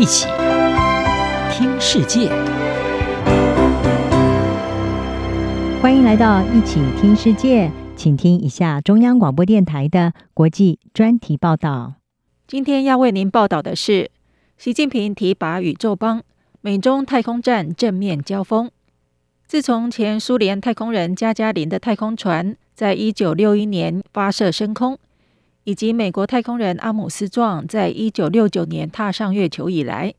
一起听世界，欢迎来到一起听世界，请听一下中央广播电台的国际专题报道。今天要为您报道的是，习近平提拔宇宙邦，美中太空站正面交锋。自从前苏联太空人加加林的太空船在一九六一年发射升空。以及美国太空人阿姆斯壮在一九六九年踏上月球以来，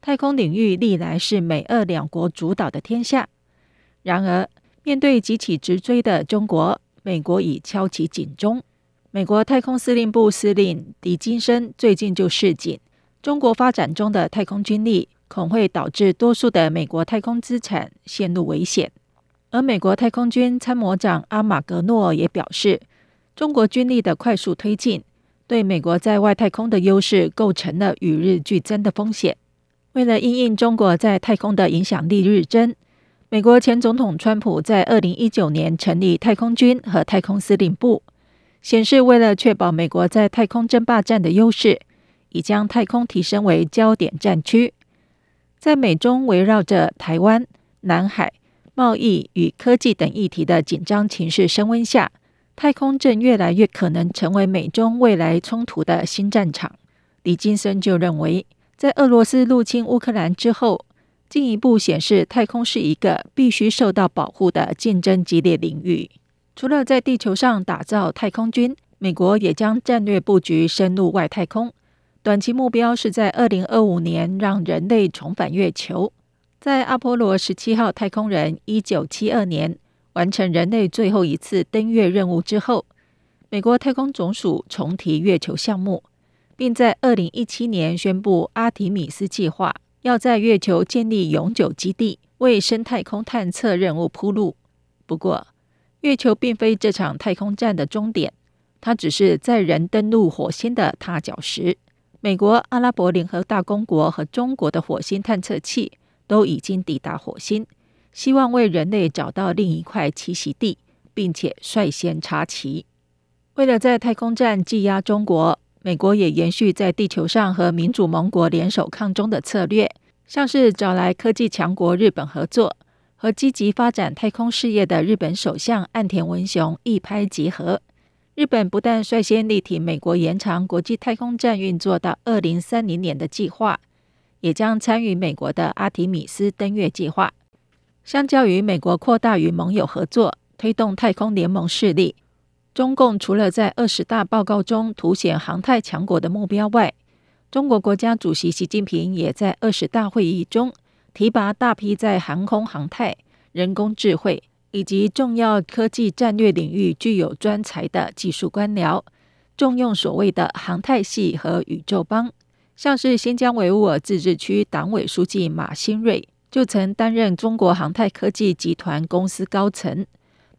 太空领域历来是美俄两国主导的天下。然而，面对急起直追的中国，美国已敲起警钟。美国太空司令部司令狄金森最近就示警，中国发展中的太空军力恐会导致多数的美国太空资产陷入危险。而美国太空军参谋长阿马格诺也表示，中国军力的快速推进，对美国在外太空的优势构成了与日俱增的风险。为了因应中国在太空的影响力日增，美国前总统川普在二零一九年成立太空军和太空司令部，显示为了确保美国在太空争霸战的优势，已将太空提升为焦点战区。在美中围绕着台湾、南海、贸易与科技等议题的紧张情势升温下，太空正越来越可能成为美中未来冲突的新战场。李金森就认为，在俄罗斯入侵乌克兰之后，进一步显示太空是一个必须受到保护的竞争激烈领域。除了在地球上打造太空军，美国也将战略布局深入外太空。短期目标是在二零二五年让人类重返月球。在阿波罗十七号太空人一九七二年。完成人类最后一次登月任务之后，美国太空总署重提月球项目，并在二零一七年宣布阿提米斯计划，要在月球建立永久基地，为深太空探测任务铺路。不过，月球并非这场太空战的终点，它只是载人登陆火星的踏脚石。美国、阿拉伯联合大公国和中国的火星探测器都已经抵达火星。希望为人类找到另一块栖息地，并且率先插旗。为了在太空战技压中国，美国也延续在地球上和民主盟国联手抗中的策略，像是找来科技强国日本合作，和积极发展太空事业的日本首相岸田文雄一拍即合。日本不但率先力挺美国延长国际太空站运作到二零三零年的计划，也将参与美国的阿提米斯登月计划。相较于美国扩大与盟友合作，推动太空联盟势力，中共除了在二十大报告中凸显航太强国的目标外，中国国家主席习近平也在二十大会议中提拔大批在航空航太、人工智慧以及重要科技战略领域具有专才的技术官僚，重用所谓的航太系和宇宙帮，像是新疆维吾尔自治区党委书记马兴瑞。就曾担任中国航太科技集团公司高层，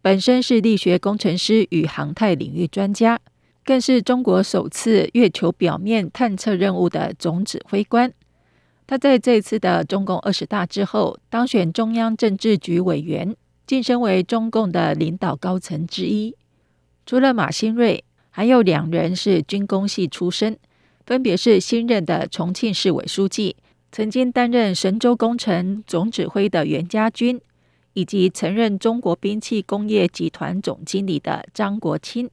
本身是力学工程师与航太领域专家，更是中国首次月球表面探测任务的总指挥官。他在这次的中共二十大之后当选中央政治局委员，晋升为中共的领导高层之一。除了马兴瑞，还有两人是军工系出身，分别是新任的重庆市委书记。曾经担任神舟工程总指挥的袁家军，以及曾任中国兵器工业集团总经理的张国清，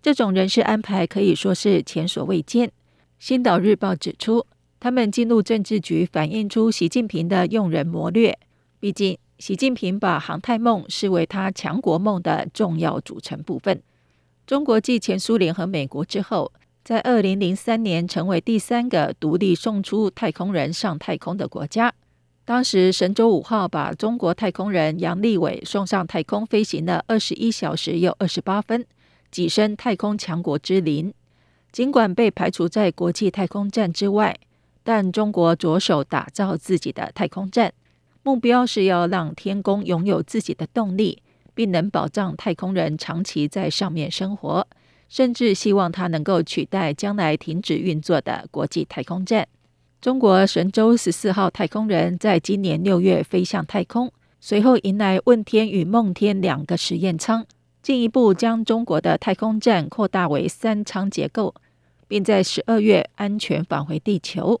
这种人事安排可以说是前所未见。《星岛日报》指出，他们进入政治局，反映出习近平的用人谋略。毕竟，习近平把航太梦视为他强国梦的重要组成部分。中国继前苏联和美国之后，在二零零三年，成为第三个独立送出太空人上太空的国家。当时，神舟五号把中国太空人杨利伟送上太空，飞行了二十一小时又二十八分，跻身太空强国之林。尽管被排除在国际太空站之外，但中国着手打造自己的太空站，目标是要让天宫拥有自己的动力，并能保障太空人长期在上面生活。甚至希望它能够取代将来停止运作的国际太空站。中国神舟十四号太空人在今年六月飞向太空，随后迎来问天与梦天两个实验舱，进一步将中国的太空站扩大为三舱结构，并在十二月安全返回地球。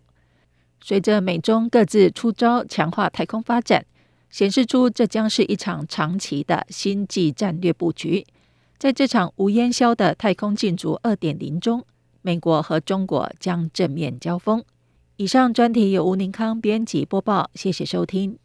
随着美中各自出招，强化太空发展，显示出这将是一场长期的星际战略布局。在这场无烟硝的太空竞逐二点零中，美国和中国将正面交锋。以上专题由吴宁康编辑播报，谢谢收听。